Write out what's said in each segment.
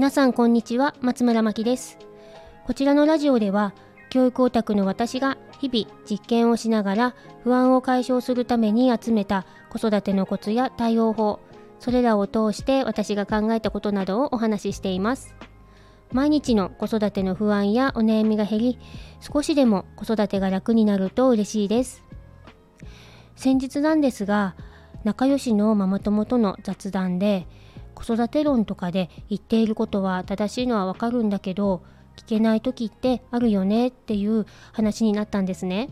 皆さんこんにちは松村真希です。こちらのラジオでは教育オタクの私が日々実験をしながら不安を解消するために集めた子育てのコツや対応法それらを通して私が考えたことなどをお話ししています。毎日の子育ての不安やお悩みが減り少しでも子育てが楽になると嬉しいです。先日なんですが仲良しのママ友との雑談で子育て論とかで言っていることは正しいのはわかるんだけど聞けない時ってあるよねっていう話になったんですね。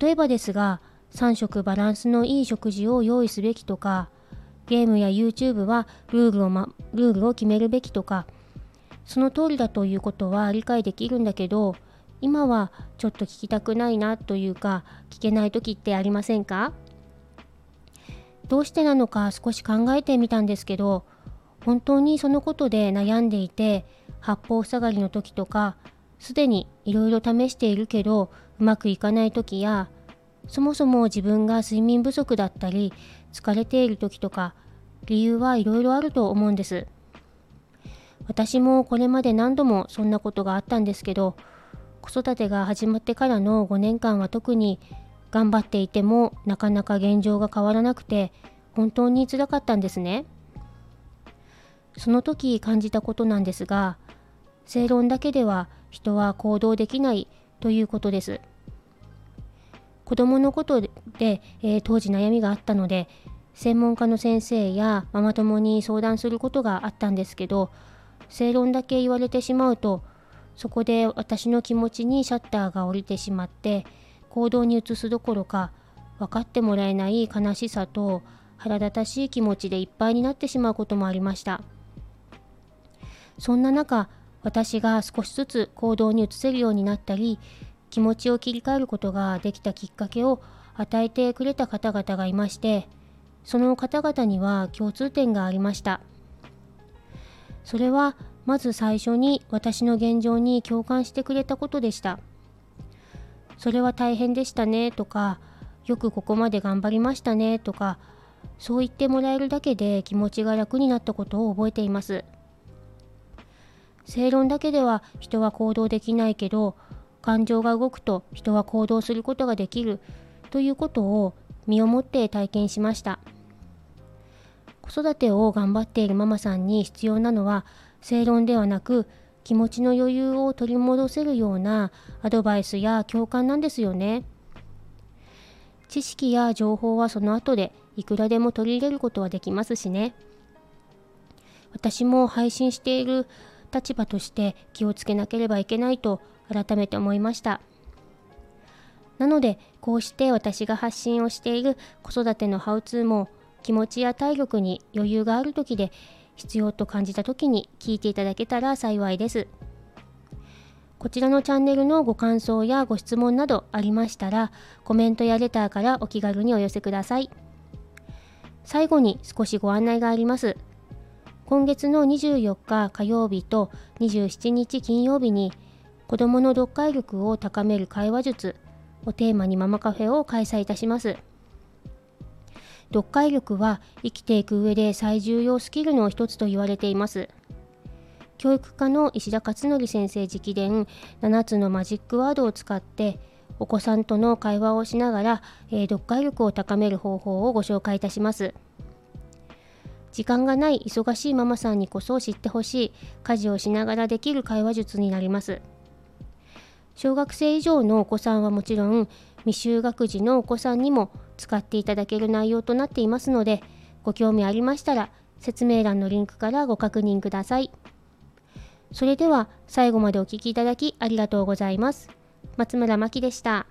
例えばですが3食バランスのいい食事を用意すべきとかゲームや YouTube はルールを、ま、ルールを決めるべきとかその通りだということは理解できるんだけど今はちょっと聞きたくないなというか聞けない時ってありませんか？どうしてなのか少し考えてみたんですけど本当にそのことで悩んでいて八方塞がりの時とかすでにいろいろ試しているけどうまくいかない時やそもそも自分が睡眠不足だったり疲れている時とか理由はいろいろあると思うんです。私もこれまで何度もそんなことがあったんですけど子育てが始まってからの5年間は特に頑張っていてもなかなか現状が変わらなくて本当につらかったんですね。その時感じたことなんですが正論だけでは人は行動できないということです。子供のことで、えー、当時悩みがあったので専門家の先生やママ友に相談することがあったんですけど正論だけ言われてしまうとそこで私の気持ちにシャッターが下りてしまって行動に移すどころか分かってもらえない悲しさと腹立たしい気持ちでいっぱいになってしまうこともありましたそんな中私が少しずつ行動に移せるようになったり気持ちを切り替えることができたきっかけを与えてくれた方々がいましてその方々には共通点がありましたそれはまず最初に私の現状に共感してくれたことでした。それは大変でしたねとか、よくここまで頑張りましたねとか、そう言ってもらえるだけで気持ちが楽になったことを覚えています。正論だけでは人は行動できないけど、感情が動くと人は行動することができるということを身をもって体験しました。子育てを頑張っているママさんに必要なのは正論ではなく気持ちの余裕を取り戻せるようなアドバイスや共感なんですよね。知識や情報はその後でいくらでも取り入れることはできますしね。私も配信している立場として気をつけなければいけないと改めて思いました。なのでこうして私が発信をしている子育てのハウツーも気持ちや体力に余裕がある時で必要と感じた時に聞いていただけたら幸いです。こちらのチャンネルのご感想やご質問などありましたらコメントやレターからお気軽にお寄せください。最後に少しご案内があります。今月の24日火曜日と27日金曜日に子どもの読解力を高める会話術をテーマにママカフェを開催いたします。読解力は生きていく上で最重要スキルの一つと言われています。教育科の石田勝則先生直伝7つのマジックワードを使ってお子さんとの会話をしながら、えー、読解力を高める方法をご紹介いたします。時間がない忙しいママさんにこそ知ってほしい家事をしながらできる会話術になります。小学生以上のお子さんはもちろん未就学児のお子さんにも使っていただける内容となっていますのでご興味ありましたら説明欄のリンクからご確認ください。それでは最後までお聴きいただきありがとうございます。松村真希でした。